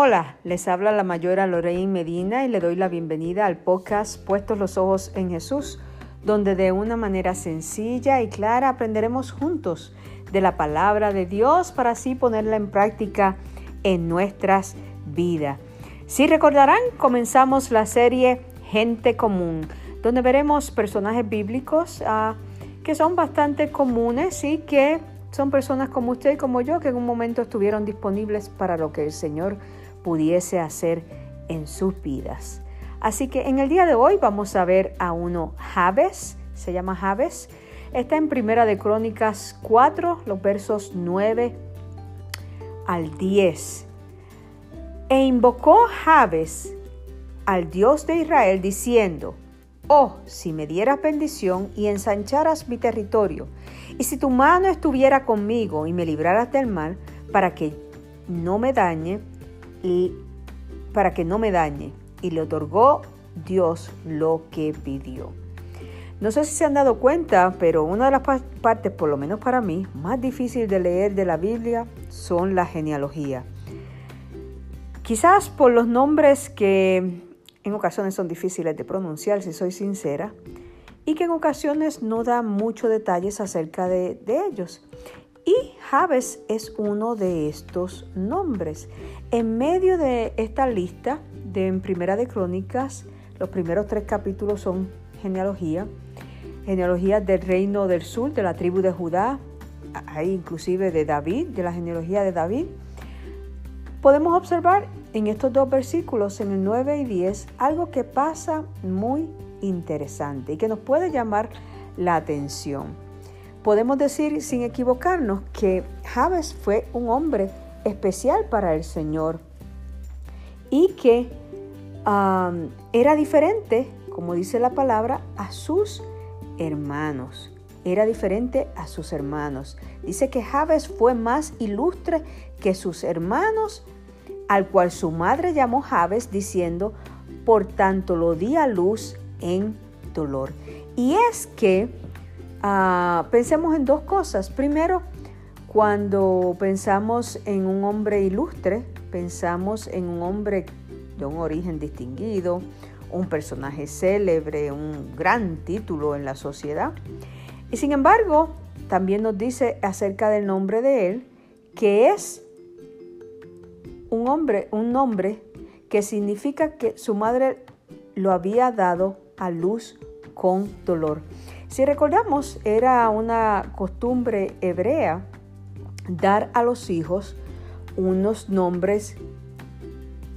Hola, les habla la mayora Lorraine Medina y le doy la bienvenida al podcast Puestos los Ojos en Jesús, donde de una manera sencilla y clara aprenderemos juntos de la palabra de Dios para así ponerla en práctica en nuestras vidas. Si recordarán, comenzamos la serie Gente Común, donde veremos personajes bíblicos uh, que son bastante comunes y que son personas como usted y como yo que en un momento estuvieron disponibles para lo que el Señor pudiese hacer en sus vidas. Así que en el día de hoy vamos a ver a uno Jabes, se llama Jabes. Está en Primera de Crónicas 4, los versos 9 al 10. E invocó Jabes al Dios de Israel diciendo, Oh, si me dieras bendición y ensancharas mi territorio, y si tu mano estuviera conmigo y me libraras del mal, para que no me dañe, para que no me dañe. Y le otorgó Dios lo que pidió. No sé si se han dado cuenta, pero una de las partes, por lo menos para mí, más difícil de leer de la Biblia son la genealogía. Quizás por los nombres que en ocasiones son difíciles de pronunciar, si soy sincera, y que en ocasiones no dan muchos detalles acerca de, de ellos. Y Jabes es uno de estos nombres. En medio de esta lista de en Primera de Crónicas, los primeros tres capítulos son genealogía, genealogía del reino del sur, de la tribu de Judá, hay inclusive de David, de la genealogía de David. Podemos observar en estos dos versículos, en el 9 y 10, algo que pasa muy interesante y que nos puede llamar la atención podemos decir sin equivocarnos que Jabes fue un hombre especial para el Señor y que era diferente, como dice la palabra, a sus hermanos. Era diferente a sus hermanos. Dice que Jabes fue más ilustre que sus hermanos, al cual su madre llamó Jabes diciendo, por tanto lo di a luz en dolor. Y es que Ah, pensemos en dos cosas. Primero, cuando pensamos en un hombre ilustre, pensamos en un hombre de un origen distinguido, un personaje célebre, un gran título en la sociedad. Y sin embargo, también nos dice acerca del nombre de él que es un hombre, un nombre que significa que su madre lo había dado a luz con dolor. Si recordamos, era una costumbre hebrea dar a los hijos unos nombres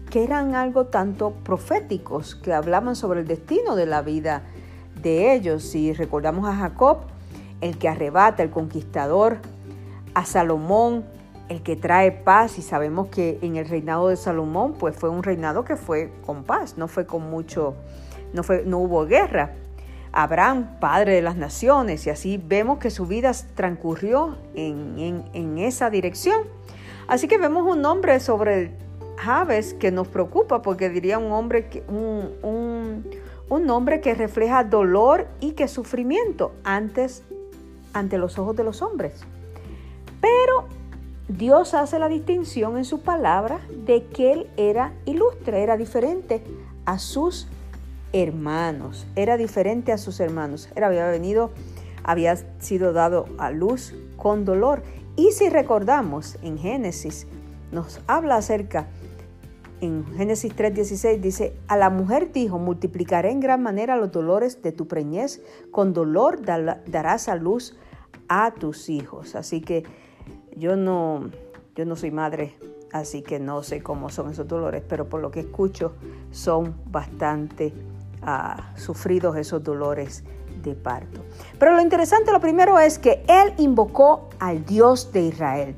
que eran algo tanto proféticos, que hablaban sobre el destino de la vida de ellos. Si recordamos a Jacob, el que arrebata, el conquistador, a Salomón, el que trae paz, y sabemos que en el reinado de Salomón, pues fue un reinado que fue con paz, no fue con mucho, no, fue, no hubo guerra. Abraham, padre de las naciones, y así vemos que su vida transcurrió en, esa dirección. Así que vemos un nombre sobre Javes que nos preocupa, porque diría un hombre que, un, nombre que refleja dolor y que sufrimiento antes ante los ojos de los hombres. Pero Dios hace la distinción en su palabra de que él era ilustre, era diferente a sus hermanos. Era diferente a sus hermanos. Era, había venido, había sido dado a luz con dolor. Y si recordamos en Génesis, nos habla acerca, en Génesis 3:16 dice, a la mujer dijo, multiplicaré en gran manera los dolores de tu preñez, con dolor darás a luz a tus hijos. Así que yo no, yo no soy madre, así que no sé cómo son esos dolores, pero por lo que escucho son bastante sufridos esos dolores de parto. Pero lo interesante, lo primero es que él invocó al Dios de Israel.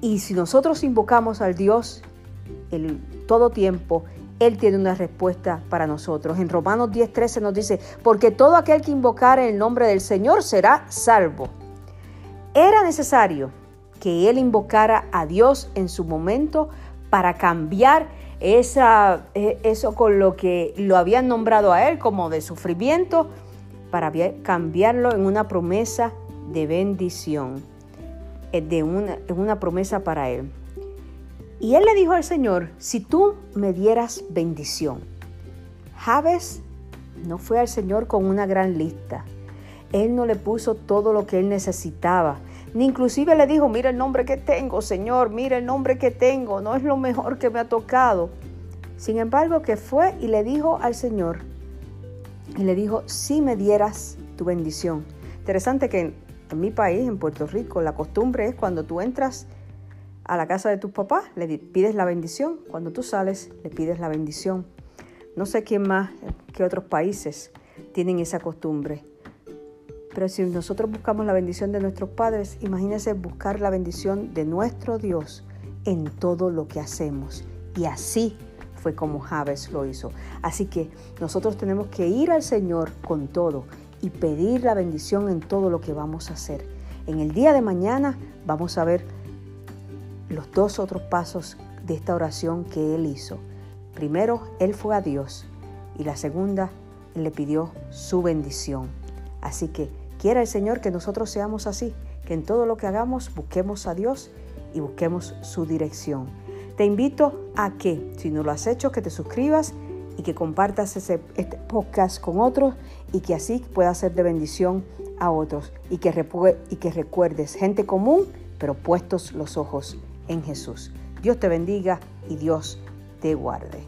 Y si nosotros invocamos al Dios el todo tiempo, él tiene una respuesta para nosotros. En Romanos 10:13 nos dice, porque todo aquel que invocara el nombre del Señor será salvo. Era necesario que él invocara a Dios en su momento para cambiar esa, e, eso con lo que lo habían nombrado a él como de sufrimiento, para cambiarlo en una promesa de bendición, eh, de una, una promesa para él. Y él le dijo al Señor, si tú me dieras bendición. Jabes no fue al Señor con una gran lista. Él no le puso todo lo que él necesitaba. Ni inclusive le dijo, mira el nombre que tengo, Señor, mira el nombre que tengo, no es lo mejor que me ha tocado. Sin embargo, que fue y le dijo al Señor, y le dijo, si me dieras tu bendición. Interesante que en, mi país, en Puerto Rico, la costumbre es cuando tú entras a la casa de tus papás, le pides la bendición. Cuando tú sales, le pides la bendición. No sé quién más, qué otros países tienen esa costumbre. Pero si nosotros buscamos la bendición de nuestros padres, imagínense buscar la bendición de nuestro Dios en todo lo que hacemos. Y así fue como Javes lo hizo. Así que nosotros tenemos que ir al Señor con todo y pedir la bendición en todo lo que vamos a hacer. En el día de mañana vamos a ver los dos otros pasos de esta oración que él hizo. Primero, él fue a Dios y la segunda, él le pidió su bendición. Así que quiera el Señor que nosotros seamos así, que en todo lo que hagamos busquemos a Dios y busquemos su dirección. Te invito a que, si no lo has hecho, que te suscribas y que compartas ese, este podcast con otros y que así pueda ser de bendición a otros y que, y que recuerdes gente común, pero puestos los ojos en Jesús. Dios te bendiga y Dios te guarde.